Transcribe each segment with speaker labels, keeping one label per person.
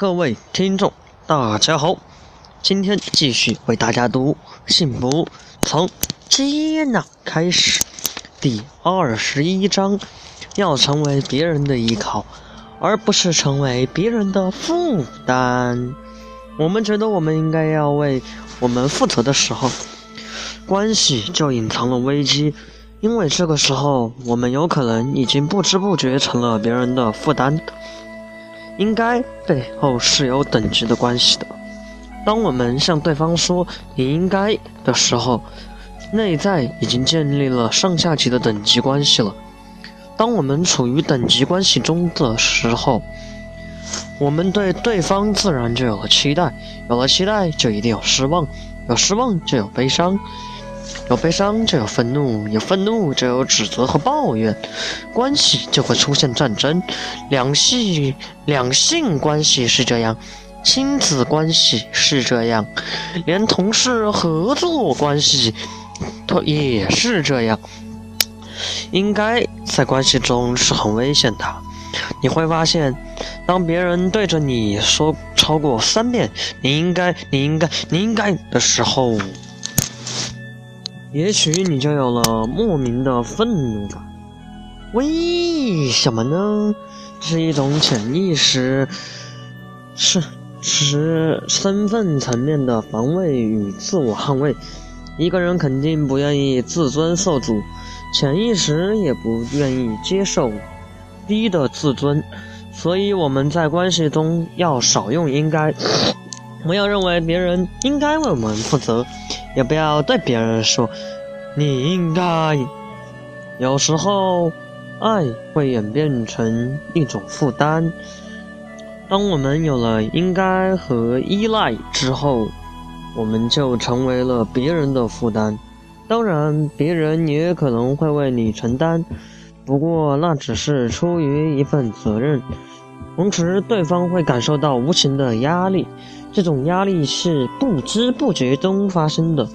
Speaker 1: 各位听众，大家好，今天继续为大家读《幸福从接纳开始》第二十一章，要成为别人的依靠，而不是成为别人的负担。我们觉得我们应该要为我们负责的时候，关系就隐藏了危机，因为这个时候我们有可能已经不知不觉成了别人的负担。应该背后是有等级的关系的。当我们向对方说“你应该”的时候，内在已经建立了上下级的等级关系了。当我们处于等级关系中的时候，我们对对方自然就有了期待，有了期待就一定有失望，有失望就有悲伤。有悲伤就有愤怒，有愤怒就有指责和抱怨，关系就会出现战争。两性两性关系是这样，亲子关系是这样，连同事合作关系，都也是这样。应该在关系中是很危险的。你会发现，当别人对着你说超过三遍“你应该，你应该，你应该”的时候，也许你就有了莫名的愤怒感，为什么呢？是一种潜意识，是是身份层面的防卫与自我捍卫。一个人肯定不愿意自尊受阻，潜意识也不愿意接受低的自尊，所以我们在关系中要少用应该。不要认为别人应该为我们负责，也不要对别人说“你应该”。有时候，爱会演变成一种负担。当我们有了应该和依赖之后，我们就成为了别人的负担。当然，别人也可能会为你承担，不过那只是出于一份责任。同时，对方会感受到无形的压力，这种压力是不知不觉中发生的，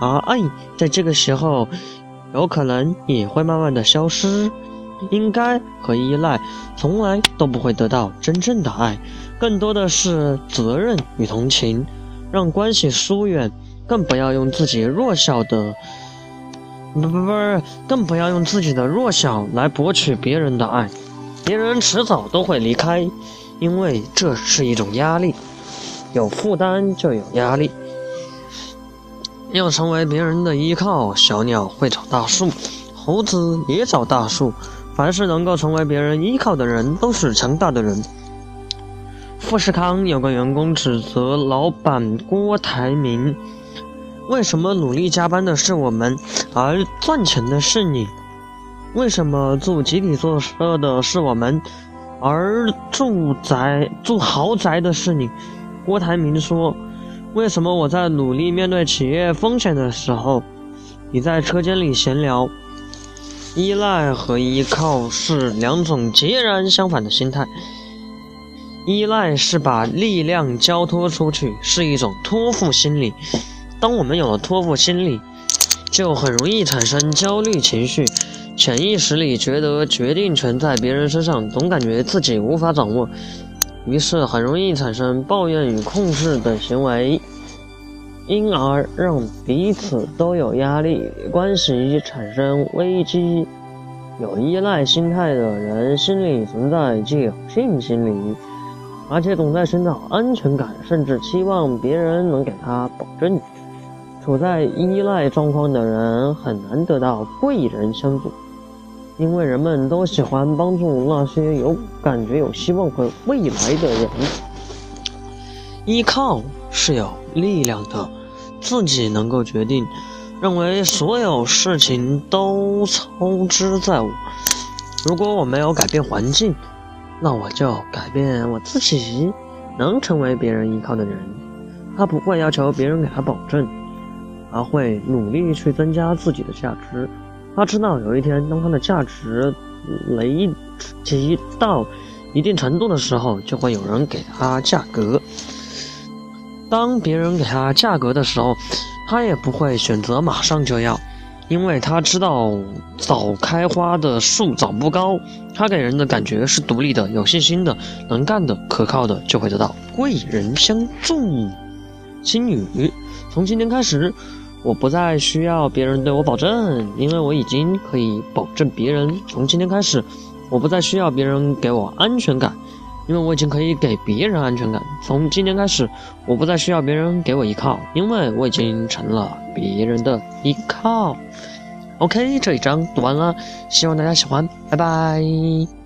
Speaker 1: 而爱在这个时候有可能也会慢慢的消失。应该和依赖从来都不会得到真正的爱，更多的是责任与同情，让关系疏远。更不要用自己弱小的，不不不，更不要用自己的弱小来博取别人的爱。别人迟早都会离开，因为这是一种压力，有负担就有压力。要成为别人的依靠，小鸟会找大树，猴子也找大树。凡是能够成为别人依靠的人，都是强大的人。富士康有个员工指责老板郭台铭：“为什么努力加班的是我们，而赚钱的是你？”为什么住集体宿舍的是我们，而住宅住豪宅的是你？郭台铭说：“为什么我在努力面对企业风险的时候，你在车间里闲聊？”依赖和依靠是两种截然相反的心态。依赖是把力量交托出去，是一种托付心理。当我们有了托付心理，就很容易产生焦虑情绪。潜意识里觉得决定权在别人身上，总感觉自己无法掌握，于是很容易产生抱怨与控制等行为，因而让彼此都有压力，关系产生危机。有依赖心态的人心里存在侥幸心理，而且总在寻找安全感，甚至期望别人能给他保证。处在依赖状况的人很难得到贵人相助。因为人们都喜欢帮助那些有感觉、有希望和未来的人。依靠是有力量的，自己能够决定，认为所有事情都操之在我。如果我没有改变环境，那我就改变我自己，能成为别人依靠的人。他不会要求别人给他保证，而会努力去增加自己的价值。他知道有一天，当他的价值累积到一定程度的时候，就会有人给他价格。当别人给他价格的时候，他也不会选择马上就要，因为他知道早开花的树长不高。他给人的感觉是独立的、有信心的、能干的、可靠的，就会得到贵人相助。心语：从今天开始，我不再需要别人对我保证，因为我已经可以保证别人。从今天开始，我不再需要别人给我安全感。因为我已经可以给别人安全感。从今天开始，我不再需要别人给我依靠，因为我已经成了别人的依靠。OK，这一章读完了，希望大家喜欢，拜拜。